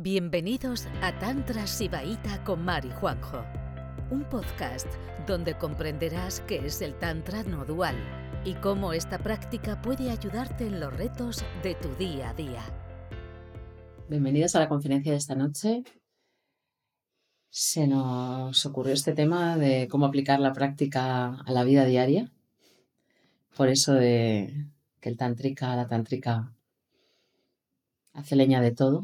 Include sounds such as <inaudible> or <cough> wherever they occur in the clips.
Bienvenidos a Tantra Sibaíta con Mari Juanjo, un podcast donde comprenderás qué es el Tantra no dual y cómo esta práctica puede ayudarte en los retos de tu día a día. Bienvenidos a la conferencia de esta noche. Se nos ocurrió este tema de cómo aplicar la práctica a la vida diaria. Por eso de que el tantrika, la tantrika hace leña de todo,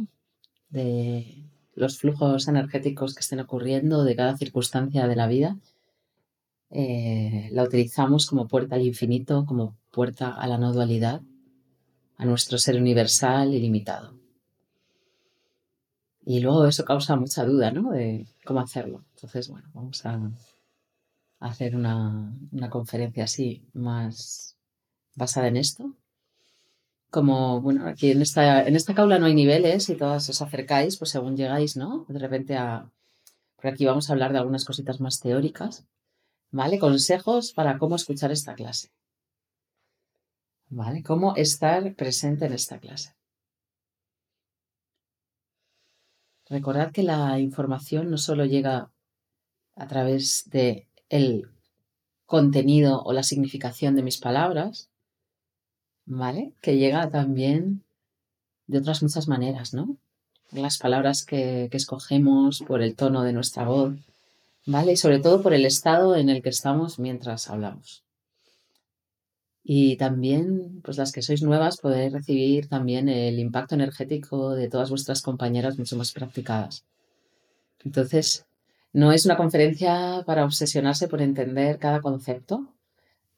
de los flujos energéticos que estén ocurriendo de cada circunstancia de la vida. Eh, la utilizamos como puerta al infinito, como puerta a la no dualidad, a nuestro ser universal y limitado. Y luego eso causa mucha duda, ¿no? De cómo hacerlo. Entonces, bueno, vamos a hacer una, una conferencia así más basada en esto como, bueno, aquí en esta, en esta caula no hay niveles y todas os acercáis, pues según llegáis, ¿no? De repente a... Por aquí vamos a hablar de algunas cositas más teóricas, ¿vale? Consejos para cómo escuchar esta clase. ¿Vale? Cómo estar presente en esta clase. Recordad que la información no solo llega a través de el contenido o la significación de mis palabras, ¿vale? Que llega también de otras muchas maneras, ¿no? Las palabras que, que, escogemos, por el tono de nuestra voz, ¿vale? Y sobre todo por el estado en el que estamos mientras hablamos. Y también, pues las que sois nuevas, podéis recibir también el impacto energético de todas vuestras compañeras mucho más practicadas. Entonces, no es una conferencia para obsesionarse por entender cada concepto,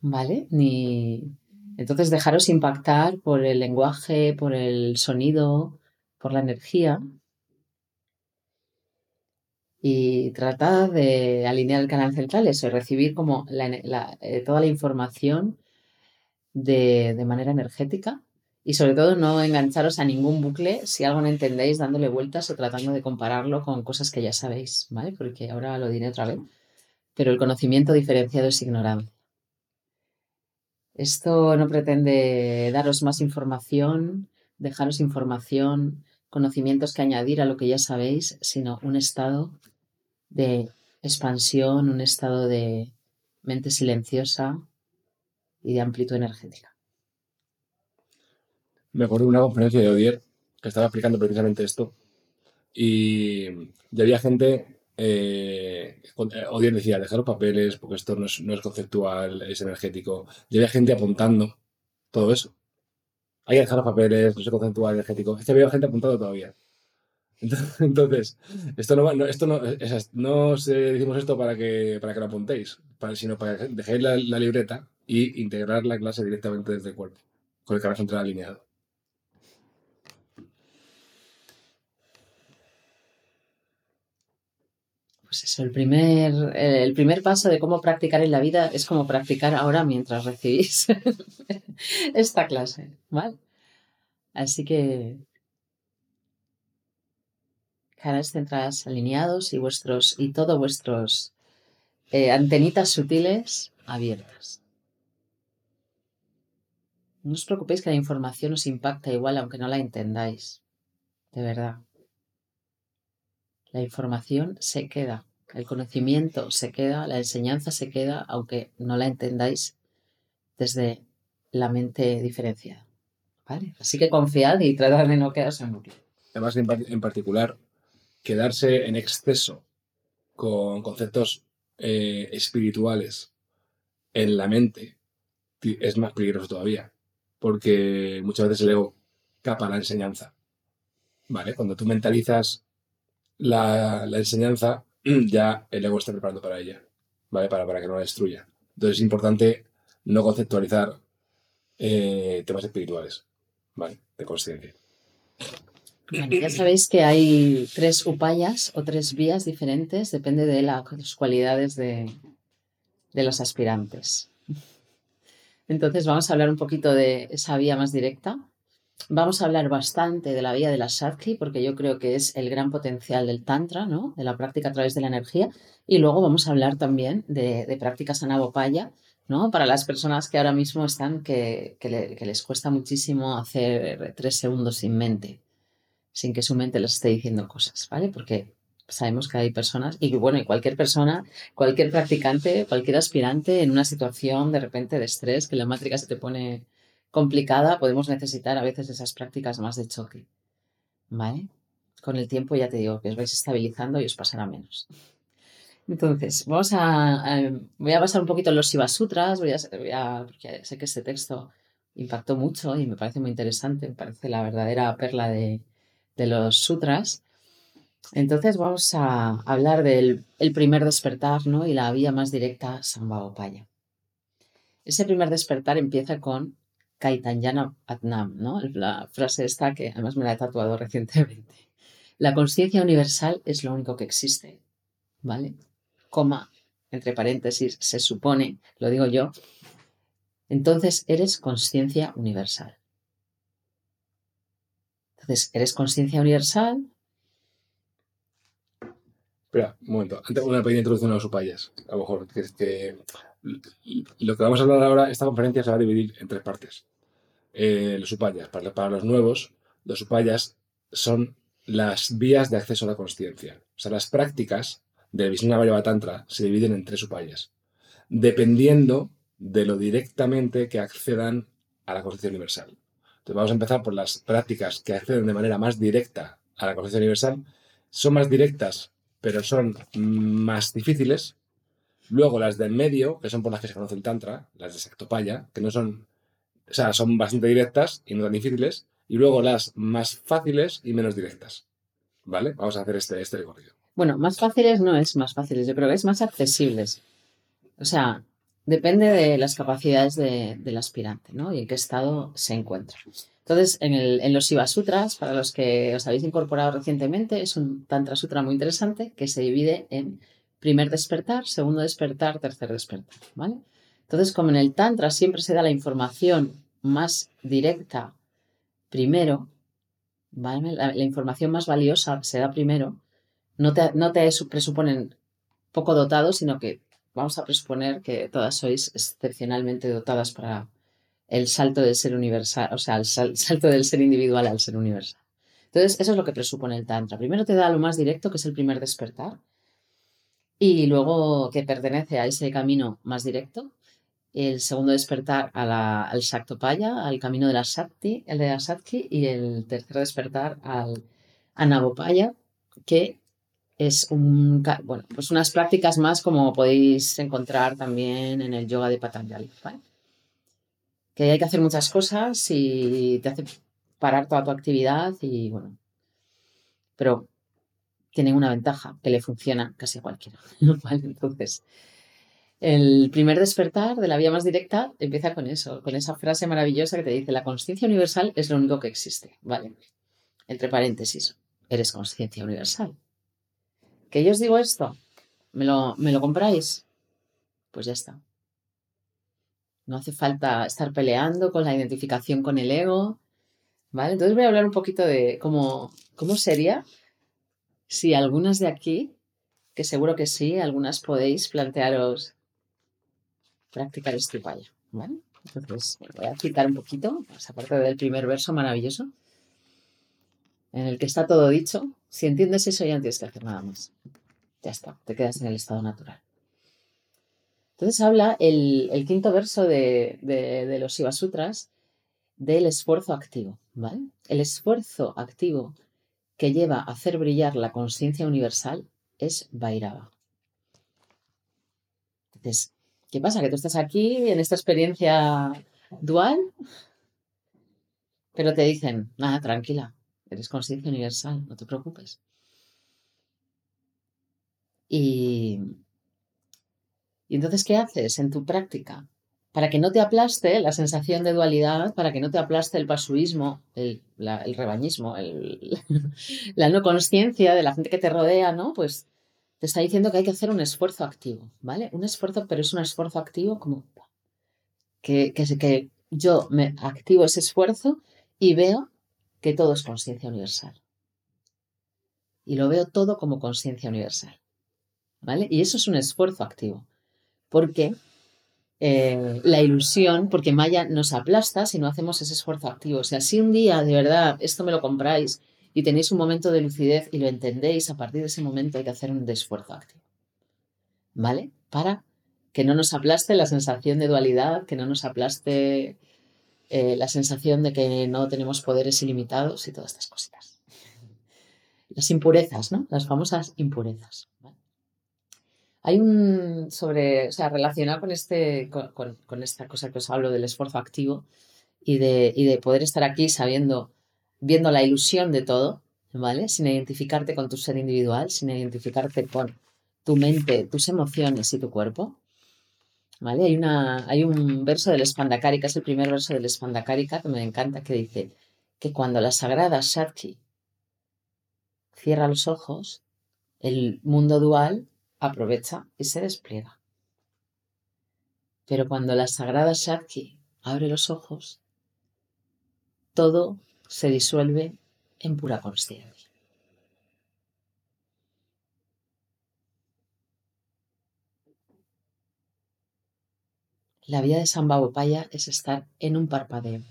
¿vale? Ni, entonces, dejaros impactar por el lenguaje, por el sonido, por la energía. Y tratad de alinear el canal central, eso, recibir como eh, toda la información de, manera energética y sobre todo no engancharos a ningún bucle si algo no entendéis dándole vueltas o tratando de compararlo con cosas que ya sabéis, ¿vale? Porque ahora lo diré otra vez. Pero el conocimiento diferenciado es ignorancia. Esto no pretende daros más información, dejaros información, conocimientos que añadir a lo que ya sabéis, sino un estado de expansión, un estado de mente silenciosa y de amplitud energética. Me acuerdo de una conferencia de Odier que estaba explicando precisamente esto y ya había gente eh, eh decía, dejar papeles, porque esto no es, no es, conceptual, es energético. Y había gente apuntando todo eso. Hay que dejar los papeles, no es conceptual, energético. Es que había gente apuntando todavía. <laughs> Entonces, esto no, no esto no, no decimos esto para que, para que lo apuntéis, sino para que dejéis la, libreta y integrar la clase directamente desde el cuerpo, con el central alineado. Pues eso, el primer, el primer paso de cómo practicar en la vida es como practicar ahora mientras recibís <laughs> esta clase, ¿vale? Así que canales centrales alineados y vuestros y todos vuestros eh, antenitas sutiles abiertas. No os preocupéis que la información os impacta igual aunque no la entendáis. De verdad. La información se queda, el conocimiento se queda, la enseñanza se queda, aunque no la entendáis desde la mente diferenciada. ¿Vale? Así que confiad y tratad de no quedarse en bucle. Además, en particular, quedarse en exceso con conceptos eh, espirituales en la mente es más peligroso todavía, porque muchas veces el ego capa la enseñanza. ¿Vale? Cuando tú mentalizas la, enseñanza, <clears throat> ya el ego está preparando para ella, ¿vale? Para, para que no la destruya. Entonces es importante no conceptualizar eh, temas espirituales, ¿vale? De conciencia. ya sabéis que hay tres upayas o tres vías diferentes, depende de las cualidades de, de los aspirantes. Entonces vamos a hablar un poquito de esa vía más directa, Vamos a hablar bastante de la vía de la Shakti, porque yo creo que es el gran potencial del Tantra, ¿no? de la práctica a través de la energía. Y luego vamos a hablar también de, de prácticas anavopaya, ¿no? para las personas que ahora mismo están, que, que, les cuesta muchísimo hacer tres segundos sin mente. sin que su mente les esté diciendo cosas, ¿vale? Porque sabemos que hay personas, y bueno, y cualquier persona, cualquier practicante, cualquier aspirante en una situación de repente de estrés, que la mátrica se te pone complicada, podemos necesitar a veces esas prácticas más de choque. ¿Vale? Con el tiempo ya te digo que os vais estabilizando y os pasará menos. Entonces, vamos a, voy a pasar un poquito en los Shiva Sutras, voy a, porque sé que este texto impactó mucho y me parece muy interesante, me parece la verdadera perla de, de los sutras. Entonces vamos a hablar del el primer despertar ¿no? y la vía más directa Sambhavopaya. Ese primer despertar empieza con Kaitanyana Atnam, ¿no? la frase esta que además me la he tatuado <laughs> recientemente. La conciencia universal es lo único que existe, ¿vale? Coma, entre paréntesis, se supone, lo digo yo. Entonces eres conciencia universal. Entonces, eres conciencia universal, Espera, un momento. Antes, una pequeña introducción a los upayas. A lo mejor, que, lo que vamos a hablar ahora, esta conferencia se va a dividir en tres partes. Eh, los upayas, para, los nuevos, los upayas son las vías de acceso a la consciencia. O sea, las prácticas de Vishnu Tantra se dividen en tres upayas, dependiendo de lo directamente que accedan a la conciencia universal. Entonces vamos a empezar por las prácticas que acceden de manera más directa a la conciencia universal. Son más directas pero son más difíciles. Luego las del medio, que son por las que se conoce el Tantra, las de Sectopaya, que no son, o sea, son bastante directas y no tan difíciles. Y luego las más fáciles y menos directas. ¿Vale? Vamos a hacer este, este recorrido. Bueno, más fáciles no es más fáciles, yo creo que es más accesibles. O sea, depende de las capacidades del aspirante, ¿no? Y en qué estado se encuentra. Entonces, en los Shiva Sutras, para los que os habéis incorporado recientemente, es un Tantra Sutra muy interesante que se divide en primer despertar, segundo despertar, tercer despertar, ¿vale? Entonces, como en el Tantra siempre se da la información más directa primero, ¿vale? La, información más valiosa se da primero, no te, no te presuponen poco dotados, sino que vamos a presuponer que todas sois excepcionalmente dotadas para el salto del ser universal, o sea, el salto del ser individual al ser universal. Entonces, eso es lo que presupone el Tantra. Primero te da lo más directo, que es el primer despertar, y luego que pertenece a ese camino más directo. El segundo despertar a al Shaktopaya, al camino de la Shakti, el de la Shakti, y el tercer despertar al Anavopaya, que es un, bueno, pues unas prácticas más como podéis encontrar también en el yoga de Patanjali. que hay que hacer muchas cosas y te hace parar toda tu actividad y bueno, pero tiene una ventaja que le funciona casi a cualquiera. <laughs> Entonces, el primer despertar de la vía más directa empieza con eso, con esa frase maravillosa que te dice, la conciencia universal es lo único que existe. Vale, entre paréntesis, eres conciencia universal. ¿Que yo os digo esto? ¿Me lo, ¿Me lo compráis? Pues ya está. No hace falta estar peleando con la identificación con el ego. ¿Vale? Entonces voy a hablar un poquito de cómo, cómo sería si algunas de aquí, que seguro que sí, algunas podéis plantearos practicar este paya. ¿Vale? Entonces voy a citar un poquito, esa parte del primer verso maravilloso, en el que está todo dicho. Si entiendes eso, ya no tienes que hacer nada más. Ya está, te quedas en el estado natural. Entonces habla el, quinto verso de, los Shiva Sutras del esfuerzo activo, ¿vale? El esfuerzo activo que lleva a hacer brillar la conciencia universal es Vairava. Entonces, ¿qué pasa? Que tú estás aquí en esta experiencia dual, pero te dicen, nada, tranquila, eres conciencia universal, no te preocupes. Y, y entonces, ¿qué haces en tu práctica? Para que no te aplaste la sensación de dualidad, para que no te aplaste el pasuismo, el, rebañismo, <laughs> la no conciencia de la gente que te rodea, ¿no? Pues te está diciendo que hay que hacer un esfuerzo activo, ¿vale? Un esfuerzo, pero es un esfuerzo activo como que, que, que yo me activo ese esfuerzo y veo que todo es conciencia universal. Y lo veo todo como conciencia universal. ¿Vale? Y eso es un esfuerzo activo porque eh, la ilusión, porque Maya nos aplasta si no hacemos ese esfuerzo activo. O sea, si un día de verdad esto me lo compráis y tenéis un momento de lucidez y lo entendéis, a partir de ese momento hay que hacer un esfuerzo activo. ¿Vale? Para que no nos aplaste la sensación de dualidad, que no nos aplaste eh, la sensación de que no tenemos poderes ilimitados y todas estas cositas. Las impurezas, ¿no? Las famosas impurezas. Hay un sobre, o sea, relacionado con este, con, esta cosa que os hablo del esfuerzo activo y de, y de poder estar aquí sabiendo, viendo la ilusión de todo, ¿vale? Sin identificarte con tu ser individual, sin identificarte con tu mente, tus emociones y tu cuerpo. ¿Vale? Hay, una, hay un verso del Espandakarika, es el primer verso del Espandakarika que me encanta, que dice que cuando la sagrada Shakti cierra los ojos, el mundo dual aprovecha y se despliega. Pero cuando la sagrada Shakti abre los ojos, todo se disuelve en pura consciencia. La vida de San Paya es estar en un parpadeo.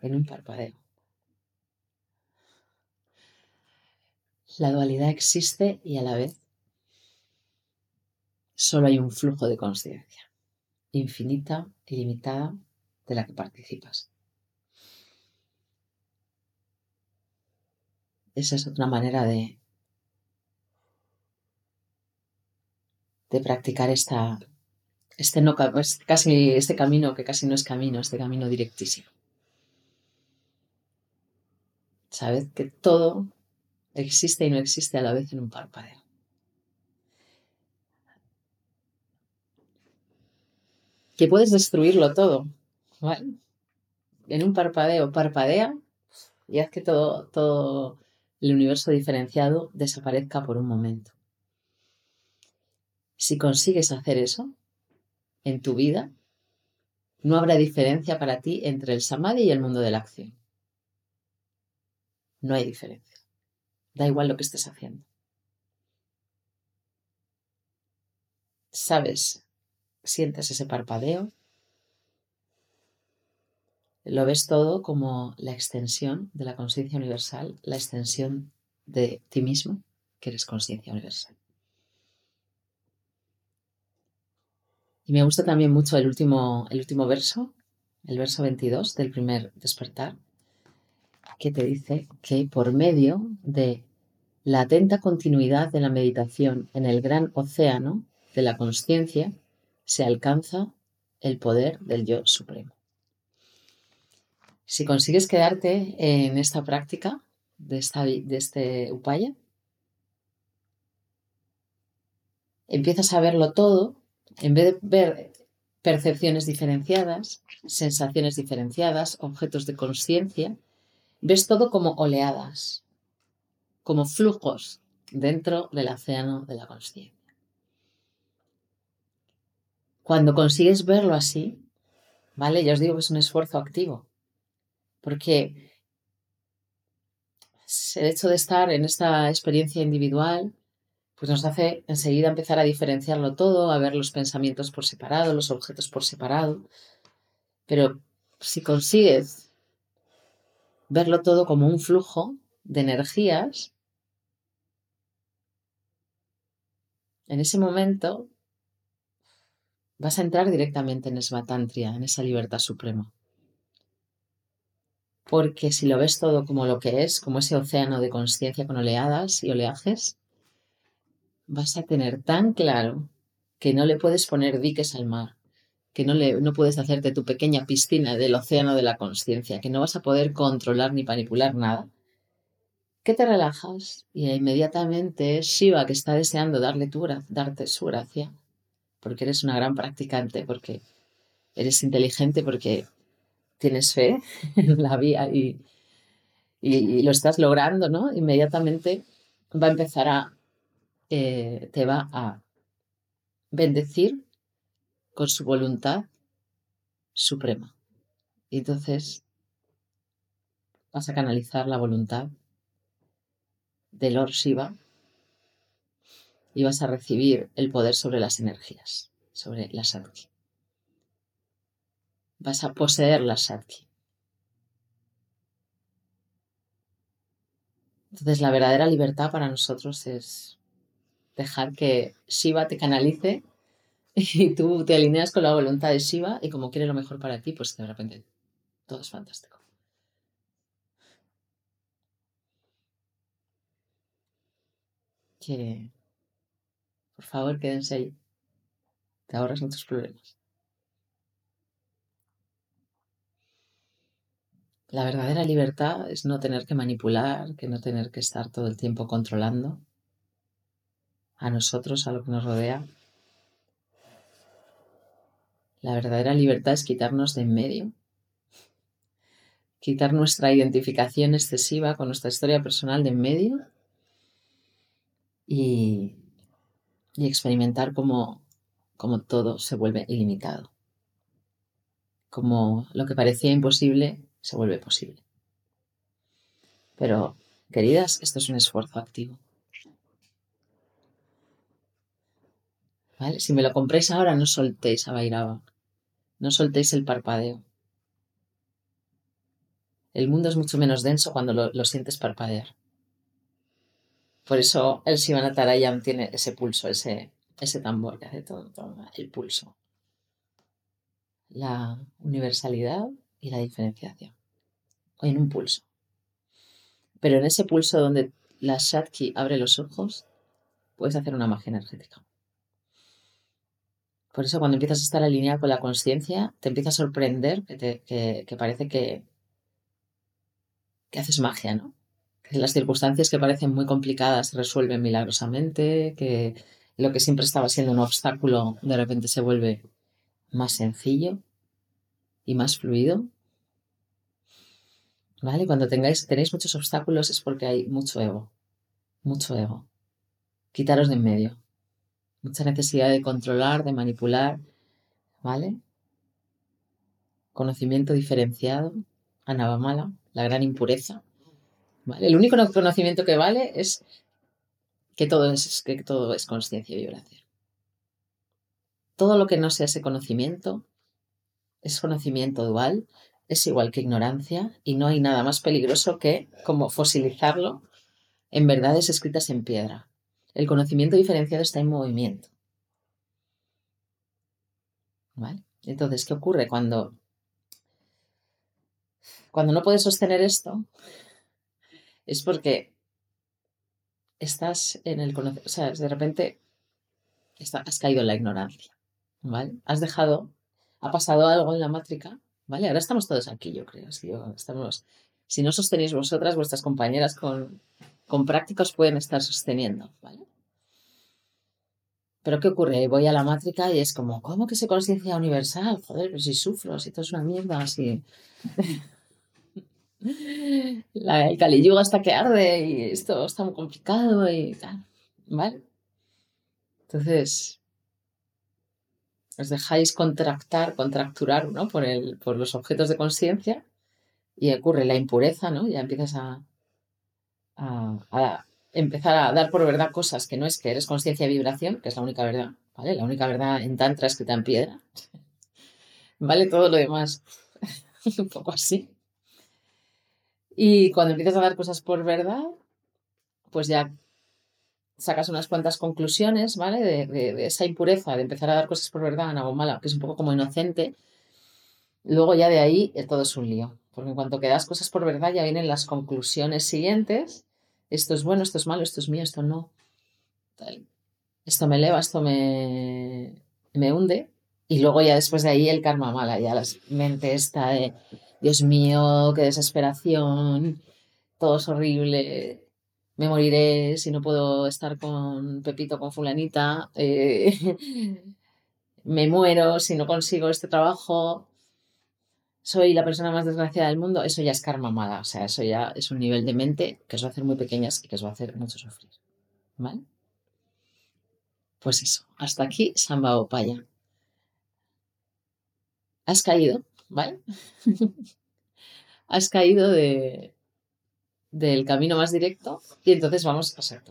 En un parpadeo. La dualidad existe y a la vez solo hay un flujo de conciencia, infinita, ilimitada, de la que participas. Esa es otra manera de, de practicar esta, este, no, casi, este camino que casi no es camino, este camino directísimo. Sabed que todo existe y no existe a la vez en un parpadeo. Que puedes destruirlo todo. En un parpadeo, parpadea y haz que todo, todo el universo diferenciado desaparezca por un momento. Si consigues hacer eso en tu vida, no habrá diferencia para ti entre el samadhi y el mundo de la acción. No hay diferencia. Da igual lo que estés haciendo. Sabes, sientes ese parpadeo, lo ves todo como la extensión de la conciencia universal, la extensión de ti mismo, que eres conciencia universal. Y me gusta también mucho el último, el último verso, el verso 22 del primer despertar, que te dice que por medio de la atenta continuidad de la meditación en el gran océano de la conciencia se alcanza el poder del yo supremo. Si consigues quedarte en esta práctica de, esta, de este upaya, empiezas a verlo todo, en vez de ver percepciones diferenciadas, sensaciones diferenciadas, objetos de conciencia, ves todo como oleadas, como flujos dentro del océano de la conciencia. Cuando consigues verlo así, ¿vale? Ya os digo que es un esfuerzo activo, porque el hecho de estar en esta experiencia individual, pues nos hace enseguida empezar a diferenciarlo todo, a ver los pensamientos por separado, los objetos por separado. Pero si consigues verlo todo como un flujo de energías, en ese momento vas a entrar directamente en Svatantria, en esa libertad suprema. Porque si lo ves todo como lo que es, como ese océano de conciencia con oleadas y oleajes, vas a tener tan claro que no le puedes poner diques al mar, que no, le, no puedes hacerte tu pequeña piscina del océano de la conciencia, que no vas a poder controlar ni manipular nada, que te relajas y inmediatamente Shiva, que está deseando darle tu, darte su gracia, porque eres una gran practicante, porque eres inteligente, porque tienes fe <laughs> en la vía y, y, lo estás logrando, ¿no? Inmediatamente va a empezar a, eh, te va a bendecir con su voluntad suprema. Y entonces vas a canalizar la voluntad de Lord Shiva y vas a recibir el poder sobre las energías, sobre la Shakti. Vas a poseer la Shakti. Entonces, la verdadera libertad para nosotros es dejar que Shiva te canalice y tú te alineas con la voluntad de Shiva y como quiere lo mejor para ti, pues de repente todo es fantástico. Que, por favor, quédense ahí. Te ahorras muchos problemas. La verdadera libertad es no tener que manipular, que no tener que estar todo el tiempo controlando a nosotros, a lo que nos rodea. La verdadera libertad es quitarnos de en medio, quitar nuestra identificación excesiva con nuestra historia personal de en medio y, experimentar cómo, cómo todo se vuelve ilimitado, como lo que parecía imposible se vuelve posible. Pero, queridas, esto es un esfuerzo activo. ¿Vale? Si me lo compréis ahora, no soltéis a Bairaba. No soltéis el parpadeo. El mundo es mucho menos denso cuando lo, sientes parpadear. Por eso el Shivanatarayam tiene ese pulso, ese, ese tambor que hace todo, todo, el pulso. La universalidad y la diferenciación. En un pulso. Pero en ese pulso donde la Shakti abre los ojos, puedes hacer una magia energética. Por eso cuando empiezas a estar alineado con la conciencia, te empieza a sorprender que, que, parece que, que haces magia, ¿no? Que las circunstancias que parecen muy complicadas se resuelven milagrosamente, que lo que siempre estaba siendo un obstáculo de repente se vuelve más sencillo y más fluido. ¿Vale? Cuando tengáis, tenéis muchos obstáculos es porque hay mucho ego, mucho ego. Quitaros de en medio. Mucha necesidad de controlar, de manipular, ¿vale? Conocimiento diferenciado, anabamala, la gran impureza. El único conocimiento que vale es que todo es, que y vibración. Todo lo que no sea ese conocimiento es conocimiento dual, es igual que ignorancia y no hay nada más peligroso que como fosilizarlo en verdades escritas en piedra. El conocimiento diferenciado está en movimiento. Entonces, ¿qué ocurre cuando cuando no puedes sostener esto? Es porque estás en el conocimiento, o sea, de repente has caído en la ignorancia, ¿vale? Has dejado ha pasado algo en la mátrica, ¿vale? Ahora estamos todos aquí, yo creo. Si, estamos, si no sostenéis vosotras, vuestras compañeras con, con prácticos pueden estar sosteniendo, ¿vale? Pero ¿qué ocurre? Voy a la mátrica y es como, ¿cómo que se conciencia universal? Joder, pero si sufro, si todo es una mierda, así. La, el Kali Yuga está que arde y esto está muy complicado y tal, ¿vale? Entonces, os dejáis contractar, contracturar ¿no? por, el, por los objetos de conciencia y ocurre la impureza, ¿no? Ya empiezas a, a, empezar a dar por verdad cosas que no es que eres conciencia y vibración, que es la única verdad, ¿vale? La única verdad en Tantra escrita en piedra. <laughs> ¿Vale? Todo lo demás, <laughs> un poco así. Y cuando empiezas a dar cosas por verdad, pues ya sacas unas cuantas conclusiones, ¿vale? De, esa impureza, de empezar a dar cosas por verdad a mala, que es un poco como inocente. Luego ya de ahí eh, todo es un lío, porque en cuanto que das cosas por verdad ya vienen las conclusiones siguientes. Esto es bueno, esto es malo, esto es mío, esto no. Esto me eleva, esto me, me hunde. Y luego ya después de ahí el karma mala, ya la mente está de, Dios mío, qué desesperación, todo es horrible, me moriré si no puedo estar con Pepito, con fulanita, eh, <laughs> me muero si no consigo este trabajo, soy la persona más desgraciada del mundo, eso ya es karma mala, o sea, eso ya es un nivel de mente que os va a hacer muy pequeñas y que os va a hacer mucho sufrir. ¿Vale? Pues eso, hasta aquí Samba Opaya. Has caído, ¿vale? <laughs> Has caído de, del camino más directo y entonces vamos a ser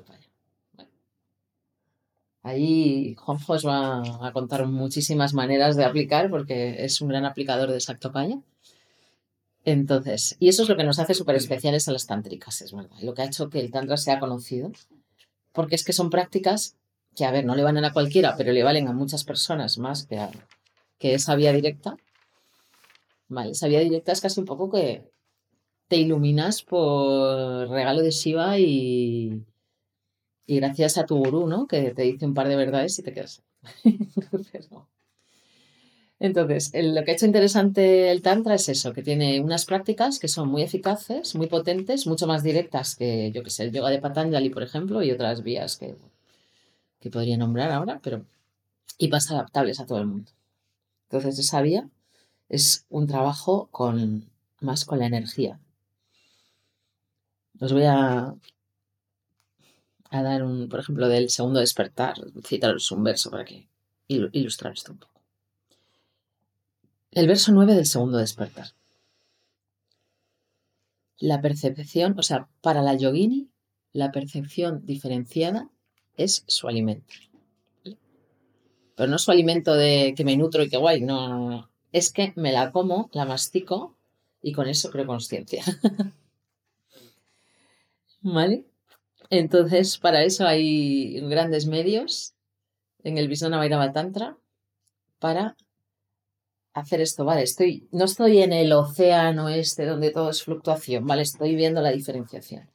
Ahí Juanjo os va a contar muchísimas maneras de aplicar porque es un gran aplicador de Sactopaya. Entonces, y eso es lo que nos hace súper especiales a las tántricas, es verdad. Lo que ha hecho que el tantra sea conocido. Porque es que son prácticas que, a ver, no le valen a cualquiera, pero le valen a muchas personas más que, a, que esa vía directa. Vale, esa vía directa es casi un poco que te iluminas por regalo de Shiva y, y gracias a tu gurú, ¿no? Que te dice un par de verdades y te quedas. <laughs> Entonces, lo que ha hecho interesante el Tantra es eso, que tiene unas prácticas que son muy eficaces, muy potentes, mucho más directas que, yo que sé, el yoga de Patanjali, por ejemplo, y otras vías que, que podría nombrar ahora, pero y más adaptables a todo el mundo. Entonces, esa vía es un trabajo con más con la energía. Os voy a, a dar un, por ejemplo, del segundo despertar, citaros un verso para que ilustrar esto un poco. El verso 9 del segundo despertar. La percepción, o sea, para la yogini, la percepción diferenciada es su alimento. Pero no su alimento de que me nutro y que guay, no, no, no. Es que me la como, la mastico y con eso creo conciencia. <laughs> ¿Vale? Entonces, para eso hay grandes medios en el Visana Vairava Tantra para hacer esto, vale, estoy, no estoy en el océano este donde todo es fluctuación, vale, estoy viendo la diferenciación.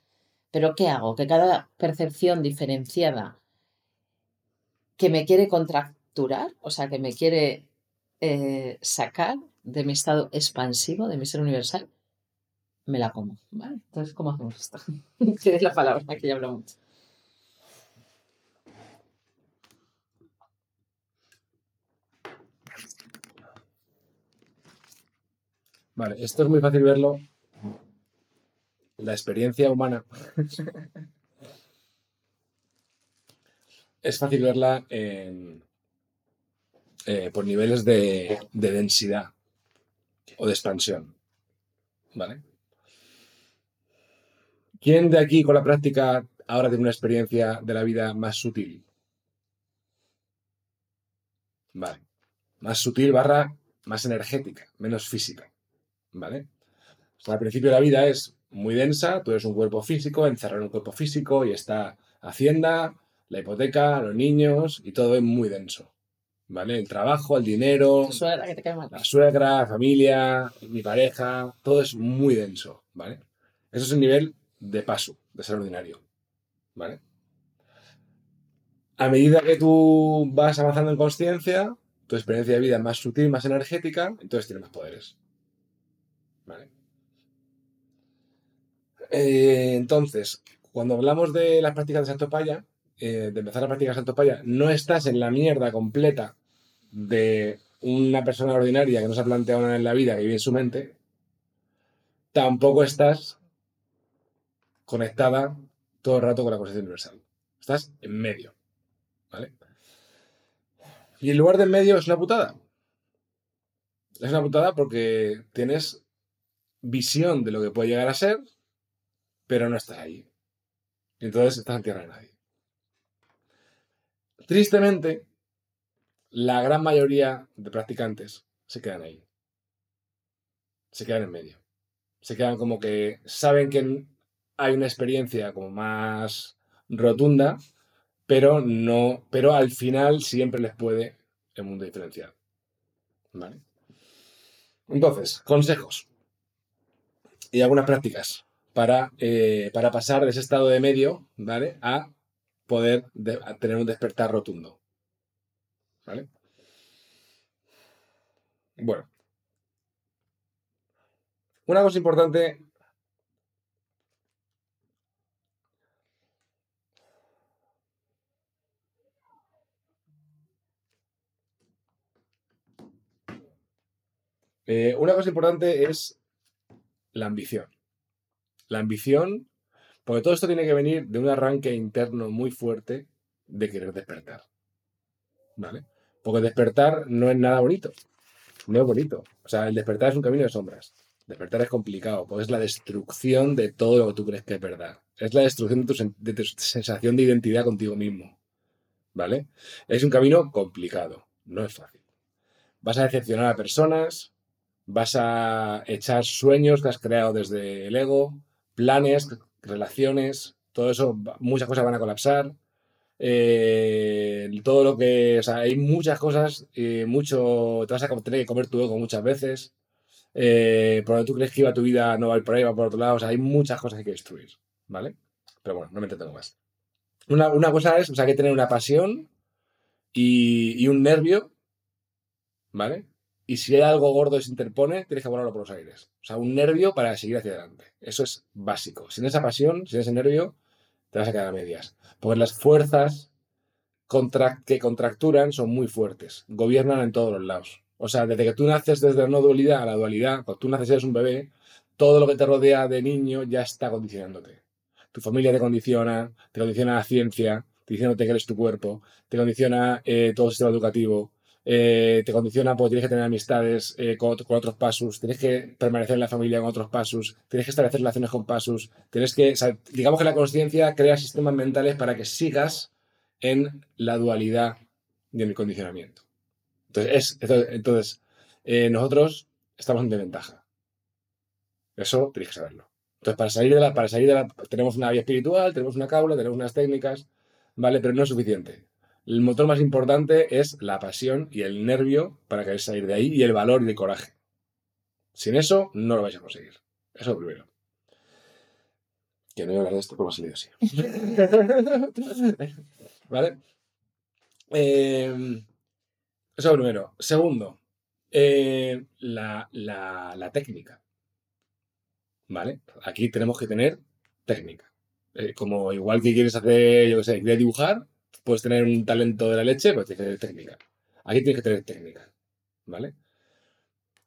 Pero ¿qué hago? Que cada percepción diferenciada que me quiere contracturar, o sea, que me quiere eh, sacar de mi estado expansivo, de mi ser universal, me la como. ¿vale? Entonces, ¿cómo hacemos esto? <laughs> que es la palabra que ya hablo mucho. Vale, esto es muy fácil verlo. La experiencia humana. <laughs> es fácil verla en, eh, por niveles de, de densidad o de expansión. ¿Vale? ¿Quién de aquí con la práctica ahora tiene una experiencia de la vida más sutil? Vale. Más sutil barra más energética, menos física. ¿vale? al principio de la vida es muy densa, tú eres un cuerpo físico, encerrado en un cuerpo físico y está Hacienda, la hipoteca, los niños y todo es muy denso. ¿Vale? El trabajo, el dinero, la suegra, la familia, mi pareja, todo es muy denso, ¿vale? Eso es el nivel de paso, de ser ordinario, ¿vale? A medida que tú vas avanzando en conciencia, tu experiencia de vida es más sutil, más energética, entonces tienes más poderes. ¿Vale? Eh, entonces, cuando hablamos de las prácticas de Santopaya, eh, de empezar la práctica de Santopaya, no estás en la mierda completa de una persona ordinaria que no se ha planteado nada en la vida, que vive en su mente, tampoco estás conectada todo el rato con la conciencia universal. Estás en medio. ¿Vale? Y el lugar de en medio es una putada. Es una putada porque tienes visión de lo que puede llegar a ser, pero no estás ahí. Entonces estás en tierra de nadie. Tristemente, la gran mayoría de practicantes se quedan ahí. Se quedan en medio. Se quedan como que saben que hay una experiencia como más rotunda, pero no, pero al final siempre les puede el mundo diferenciar. ¿Vale? Entonces, consejos y algunas prácticas para, eh, para pasar de ese estado de medio, ¿vale? A poder tener un despertar rotundo. ¿Vale? Bueno. Una cosa importante eh, una cosa importante es la ambición. La ambición, porque todo esto tiene que venir de un arranque interno muy fuerte de querer despertar. ¿Vale? Porque despertar no es nada bonito. No es bonito. O sea, el despertar es un camino de sombras. Despertar es complicado, porque es la destrucción de todo lo que tú crees que es verdad. Es la destrucción de tu, de tu sensación de identidad contigo mismo. ¿Vale? Es un camino complicado, no es fácil. Vas a decepcionar a personas, vas a echar sueños que has creado desde el ego, planes, relaciones, todo eso, muchas cosas van a colapsar. Eh, todo lo que, o sea, hay muchas cosas, mucho, te vas a tener que comer tu ego muchas veces. Eh, por donde tú crees que iba tu vida, no va por ahí, va por otro lado. O sea, hay muchas cosas que hay que destruir, ¿vale? Pero bueno, no me entretengo más. Una, una cosa es, o sea, hay que tener una pasión y, y un nervio, ¿vale? Y si hay algo gordo que se interpone, tienes que volarlo por los aires. O sea, un nervio para seguir hacia adelante. Eso es básico. Sin esa pasión, sin ese nervio, te vas a quedar a medias. Porque las fuerzas que contracturan son muy fuertes. Gobiernan en todos los lados. O sea, desde que tú naces desde la no dualidad a la dualidad, cuando tú naces eres un bebé, todo lo que te rodea de niño ya está condicionándote. Tu familia te condiciona, te condiciona la ciencia, diciéndote que eres tu cuerpo, te condiciona eh, todo el sistema educativo, eh, te condiciona porque tienes que tener amistades eh, con, otros pasos, tienes que permanecer en la familia con otros pasos, tienes que establecer relaciones con pasos, tienes que, digamos que la conciencia crea sistemas mentales para que sigas en la dualidad de mi condicionamiento. Entonces, entonces eh, nosotros estamos en desventaja. Eso tienes que saberlo. Entonces, para salir de la, para salir de la, tenemos una vía espiritual, tenemos una caula, tenemos unas técnicas, ¿vale? Pero no es suficiente. El motor más importante es la pasión y el nervio para querer salir de ahí y el valor y el coraje. Sin eso, no lo vais a conseguir. Eso primero. Que no voy a hablar de esto, pero me ha salido así. <laughs> ¿Vale? Eh, eso primero. Segundo, eh, la, técnica. ¿Vale? Aquí tenemos que tener técnica. Eh, como igual que quieres hacer, yo qué sé, quieres dibujar, puedes tener un talento de la leche, pues tienes que tener técnica. Aquí tienes que tener técnica, ¿vale?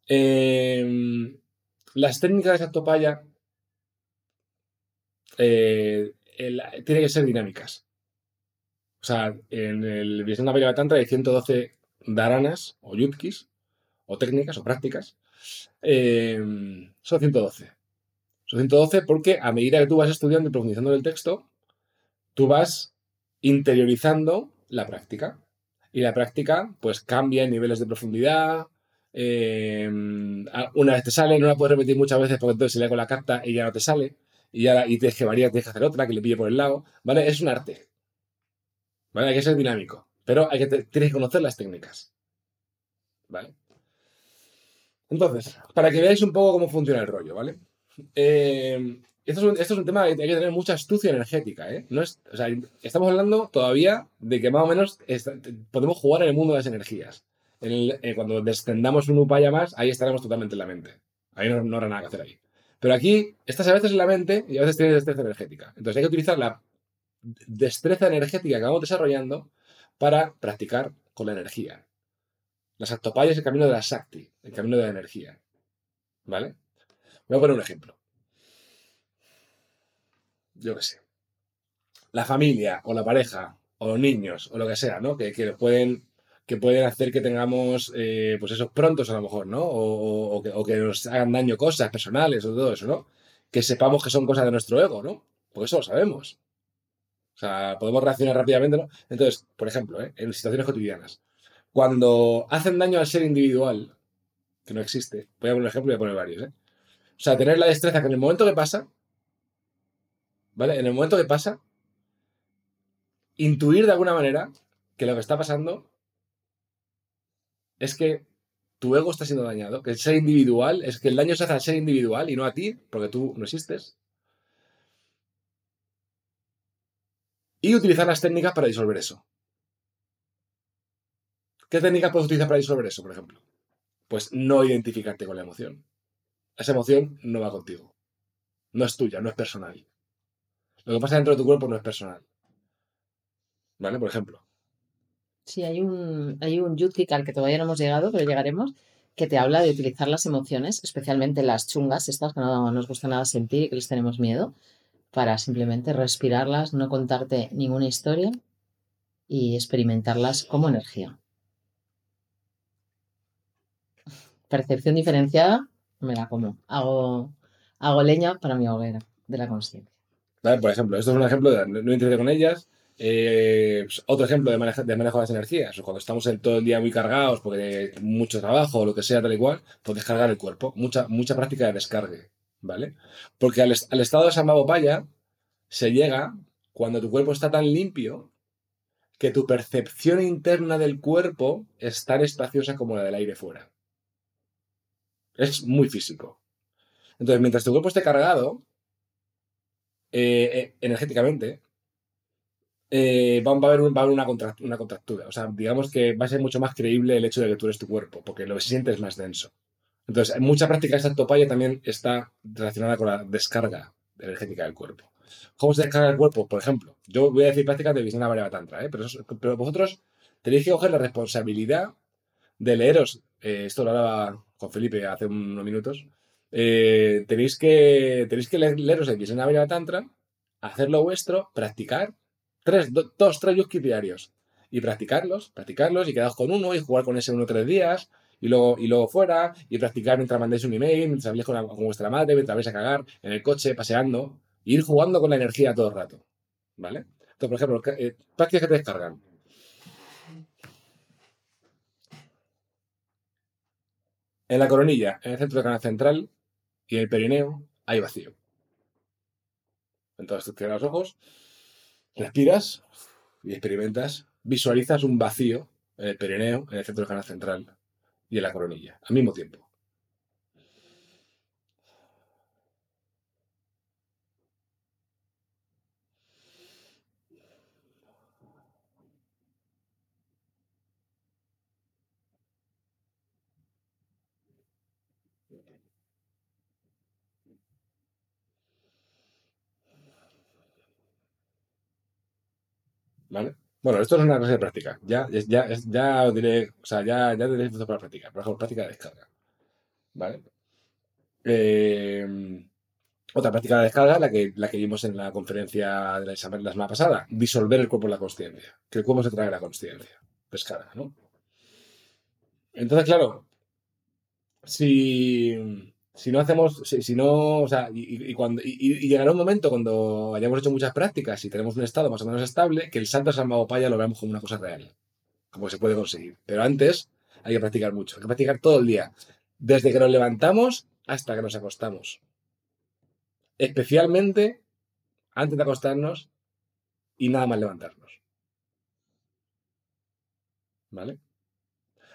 Em, las técnicas de Actopaya eh, tienen que ser dinámicas. O sea, en el Visión de Tantra hay 112 daranas o yutkis, o técnicas o prácticas. Em, son 112. Son 112 porque a medida que tú vas estudiando y profundizando el texto, tú vas interiorizando la práctica. Y la práctica, pues cambia en niveles de profundidad. Eh, una vez te sale, no la puedes repetir muchas veces porque entonces se lee con la carta y ya no te sale. Y, ya, y tienes que variar, tienes que hacer otra que le pille por el lado. ¿Vale? Es un arte. ¿Vale? Hay que ser dinámico. Pero hay que tienes que conocer las técnicas. ¿Vale? Entonces, para que veáis un poco cómo funciona el rollo, ¿vale? Eh, esto es, un, tema que hay que tener mucha astucia energética, ¿eh? No es, o sea, estamos hablando todavía de que más o menos podemos jugar en el mundo de las energías. Eh, cuando descendamos un upaya más, ahí estaremos totalmente en la mente. Ahí no, habrá nada que hacer ahí. Pero aquí, estás a veces en la mente y a veces tienes destreza energética. Entonces hay que utilizar la destreza energética que vamos desarrollando para practicar con la energía. Las actopayas es el camino de la Sakti, el camino de la energía. ¿Vale? Voy a poner un ejemplo yo qué sé, la familia o la pareja o los niños o lo que sea, ¿no? Que, pueden que pueden hacer que tengamos, eh, pues esos prontos a lo mejor, ¿no? O, que, nos hagan daño cosas personales o todo eso, ¿no? Que sepamos que son cosas de nuestro ego, ¿no? Porque eso lo sabemos. O sea, podemos reaccionar rápidamente, ¿no? Entonces, por ejemplo, ¿eh? en situaciones cotidianas, cuando hacen daño al ser individual, que no existe, voy a poner un ejemplo y voy a poner varios, ¿eh? O sea, tener la destreza que en el momento que pasa, En el momento que pasa, intuir de alguna manera que lo que está pasando es que tu ego está siendo dañado, que el ser individual, es que el daño se hace al ser individual y no a ti, porque tú no existes. Y utilizar las técnicas para disolver eso. ¿Qué técnicas puedes utilizar para disolver eso, por ejemplo? Pues no identificarte con la emoción. Esa emoción no va contigo. No es tuya, no es personal. Lo que pasa dentro de tu cuerpo no es personal. ¿Vale? Por ejemplo. Sí, hay un, hay un al que todavía no hemos llegado, pero llegaremos, que te habla de utilizar las emociones, especialmente las chungas, estas que no nos gusta nada sentir y que les tenemos miedo, para simplemente respirarlas, no contarte ninguna historia y experimentarlas como energía. Percepción diferenciada, me la como. Hago, hago leña para mi hoguera de la conciencia. Por ejemplo, esto es un ejemplo de no, no con ellas Eh, pues, otro ejemplo de manejo, de manejo de las energías, cuando estamos todo el día muy cargados porque mucho trabajo o lo que sea, tal y cual, pues descargar el cuerpo. Mucha, mucha práctica de descargue, ¿vale? Porque al estado de Samabopaya se llega cuando tu cuerpo está tan limpio que tu percepción interna del cuerpo es tan espaciosa como la del aire fuera. Es muy físico. Entonces, mientras tu cuerpo esté cargado, eh, eh, energéticamente, eh, va, a haber, va a haber una, contract- una contractura. O sea, digamos que va a ser mucho más creíble el hecho de que tú eres tu cuerpo, porque lo que siente es más denso. Entonces, mucha práctica de Sactopaya también está relacionada con la descarga energética del cuerpo. ¿Cómo se descarga el cuerpo? Por ejemplo, yo voy a decir prácticas de Visnana Variava Tantra, ¿eh? pero, pero vosotros tenéis que coger la responsabilidad de leeros. esto lo hablaba con Felipe hace unos minutos. Eh, tenéis que, tenéis que le- leeros el Variava Tantra, hacerlo vuestro, practicar tres, do- dos, tres yuskis diarios y practicarlos, practicarlos y quedaos con uno y jugar con ese uno tres días y luego, y luego fuera y practicar mientras mandéis un email, mientras habléis con, vuestra madre, mientras vais a cagar, en el coche, paseando, e ir jugando con la energía todo el rato. ¿Vale? Entonces, por ejemplo, eh, prácticas que te descargan. En la coronilla, en el centro del canal central y en el perineo hay vacío. Entonces, tú cierras los ojos, respiras y experimentas, visualizas un vacío en el perineo, en el centro del canal central y en la coronilla, al mismo tiempo. ¿Vale? Bueno, esto es una clase de práctica. Ya, ya, ya, os diré, o sea, ya, ya esto para practicar. Por ejemplo, práctica de descarga. ¿Vale? Eh, otra práctica de descarga, la que, la que vimos en la conferencia de la, sema- la semana pasada, disolver el cuerpo en la consciencia. Que el cuerpo se trae la consciencia. Descarga, ¿no? Entonces, claro, si, si no hacemos, si, no, o sea, y, cuando, y, llegará un momento cuando hayamos hecho muchas prácticas y tenemos un estado más o menos estable, que el salto a Samavopaya lo veamos como una cosa real, como se puede conseguir. Pero antes hay que practicar mucho, hay que practicar todo el día, desde que nos levantamos hasta que nos acostamos. Especialmente antes de acostarnos y nada más levantarnos. ¿Vale?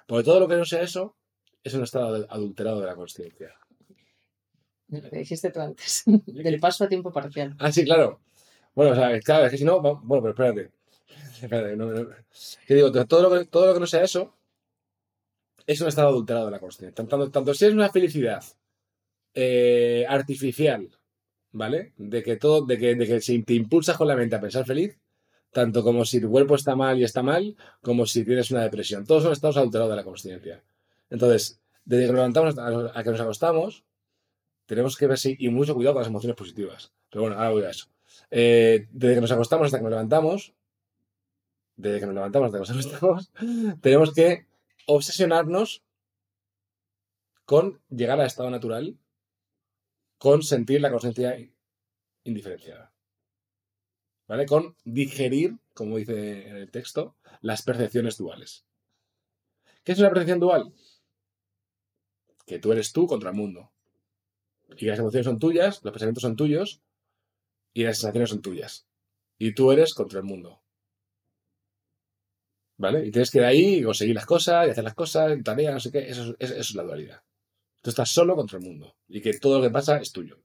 Porque todo lo que no sea eso es un estado adulterado de la consciencia. Lo que dijiste tú antes, <laughs> del paso a tiempo parcial. Ah, sí, claro. Bueno, o sea, claro, es que si no, bueno, pero espérate. Espérate, no, no- que digo, todo lo que, todo lo que no sea eso es un estado adulterado de la consciencia. Tanto, tanto si es una felicidad eh, artificial, ¿vale? De que todo, de que, de que si te impulsas con la mente a pensar feliz, tanto como si tu cuerpo está mal y está mal, como si tienes una depresión. Todos son estados alterados de la consciencia. Entonces, desde que nos levantamos a que nos acostamos, tenemos que ver si, y mucho cuidado con las emociones positivas. Pero bueno, ahora voy a eso. Eh, desde que nos acostamos hasta que nos levantamos, desde que nos levantamos hasta que nos acostamos, <laughs> tenemos que obsesionarnos con llegar al estado natural, con sentir la conciencia indiferenciada. ¿Vale? Con digerir, como dice en el texto, las percepciones duales. ¿Qué es una percepción dual? Que tú eres tú contra el mundo. Y las emociones son tuyas, los pensamientos son tuyos y las sensaciones son tuyas. Y tú eres contra el mundo. ¿Vale? Y tienes que ir ahí y conseguir las cosas y hacer las cosas, y tareas, no sé qué. Eso, es- eso es la dualidad. Tú estás solo contra el mundo. Y que todo lo que pasa es tuyo.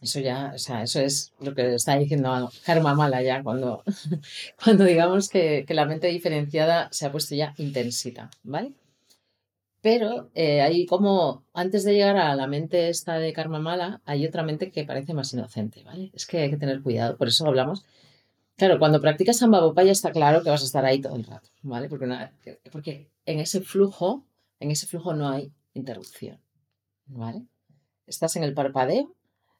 Eso ya, o sea, eso es lo que está diciendo Karma Mala ya, cuando, <laughs> cuando digamos que, que la mente diferenciada se ha puesto ya intensita, ¿vale? Pero eh, hay como, antes de llegar a la mente esta de Karma Mala, hay otra mente que parece más inocente, ¿vale? Es que hay que tener cuidado, por eso hablamos. Claro, cuando practicas Sambhavopaya está claro que vas a estar ahí todo el rato, ¿vale? Porque, porque en ese flujo, en ese flujo no hay interrupción, ¿vale? Estás en el parpadeo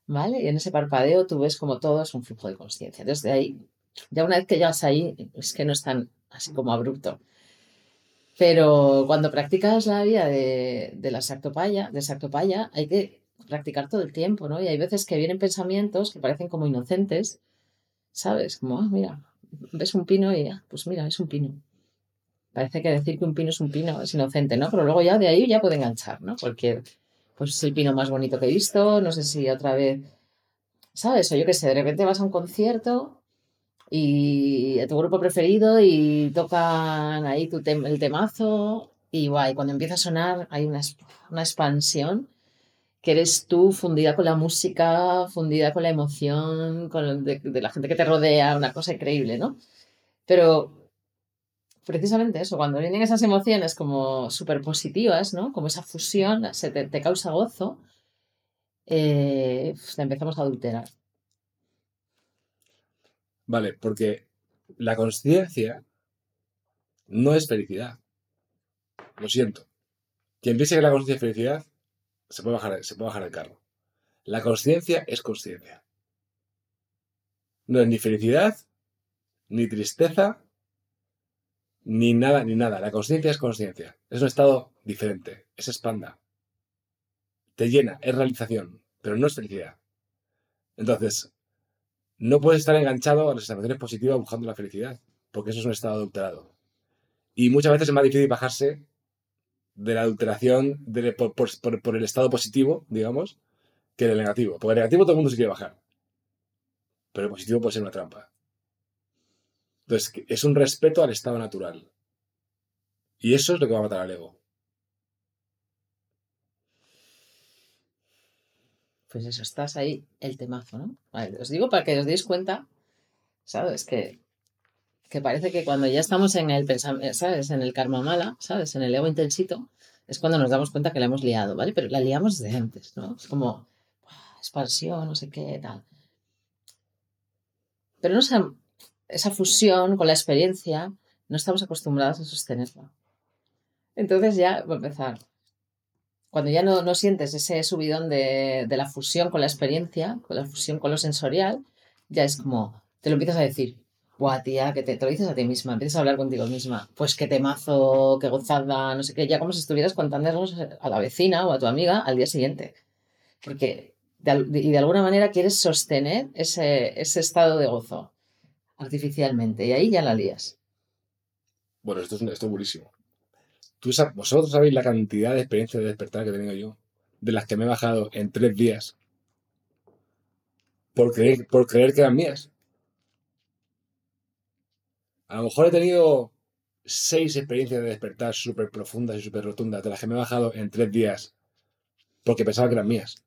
¿vale? Y en ese parpadeo tú ves como todo es un flujo de conciencia. Entonces, de ahí, ya una vez que llegas ahí, es que no es tan así como abrupto. Pero cuando practicas la vía de, de la Sartopaya, de Sartopaya, hay que practicar todo el tiempo, ¿no? Y hay veces que vienen pensamientos que parecen como inocentes, ¿sabes? Como, ah, mira, ves un pino y, ah, pues mira, es un pino. Parece que decir que un pino es un pino es inocente, ¿no? Pero luego ya de ahí ya puede enganchar, ¿no? Porque, pues es el pino más bonito que he visto, no sé si otra vez, ¿sabes? O yo qué sé, de repente vas a un concierto y tu grupo preferido y tocan ahí el temazo y guay, cuando empieza a sonar hay una, una expansión que eres tú fundida con la música, fundida con la emoción, con de, la gente que te rodea, una cosa increíble, ¿no? Pero precisamente eso, cuando vienen esas emociones como súper positivas, ¿no? Como esa fusión, se te, te causa gozo, eh, pues empezamos a adulterar. Vale, porque la conciencia no es felicidad. Lo siento. Quien piense que la conciencia es felicidad, se puede bajar, se puede bajar el carro. La conciencia es conciencia. No es ni felicidad, ni tristeza, ni nada, ni nada. La conciencia es conciencia. Es un estado diferente. Es expanda. Te llena, es realización, pero no es felicidad. Entonces, no puedes estar enganchado a las sensaciones positivas buscando la felicidad, porque eso es un estado adulterado. Y muchas veces es más difícil bajarse de la adulteración por, el estado positivo, digamos, que del negativo. Porque el negativo todo el mundo se quiere bajar. Pero el positivo puede ser una trampa. Entonces, es un respeto al estado natural. Y eso es lo que va a matar al ego. Pues eso, estás ahí el temazo, ¿no? os digo para que os deis cuenta, ¿sabes? Que que parece que cuando ya estamos en el pensamiento, ¿sabes? En el karma mala, ¿sabes? En el ego intensito, es cuando nos damos cuenta que la hemos liado, ¿vale? Pero la liamos desde antes, ¿no? Es como expansión, no sé qué, tal. Pero no esa, esa fusión con la experiencia, no estamos acostumbrados a sostenerla. Entonces ya va a empezar. Cuando ya no, no sientes ese subidón de, de la fusión con la experiencia, con la fusión con lo sensorial, ya es como, te lo empiezas a decir, Buah, tía, que te, lo dices a ti misma, empiezas a hablar contigo misma. Pues qué temazo, qué gozada, no sé qué, ya como si estuvieras contándonos a la vecina o a tu amiga al día siguiente. Porque, y de alguna manera quieres sostener ese, ese estado de gozo artificialmente, y ahí ya la lías. Bueno, esto es, esto es buenísimo. ¿Tú, vosotros sabéis la cantidad de experiencias de despertar que he tenido yo, de las que me he bajado en tres días, por creer, por creer que eran mías. A lo mejor he tenido seis experiencias de despertar súper profundas y súper rotundas, de las que me he bajado en tres días porque pensaba que eran mías.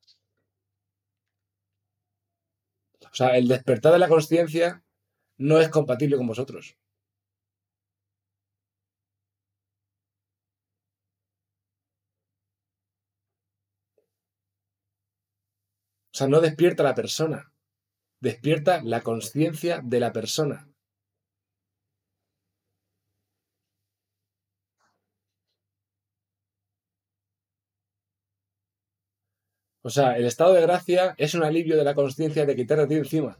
O sea, el despertar de la conciencia no es compatible con vosotros. O sea, no despierta la persona, despierta la conciencia de la persona. O sea, el estado de gracia es un alivio de la conciencia de quitarte a ti encima.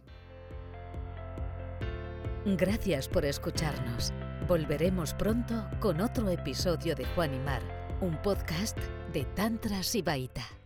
Gracias por escucharnos. Volveremos pronto con otro episodio de Juan y Mar, un podcast de Tantra Sibaita.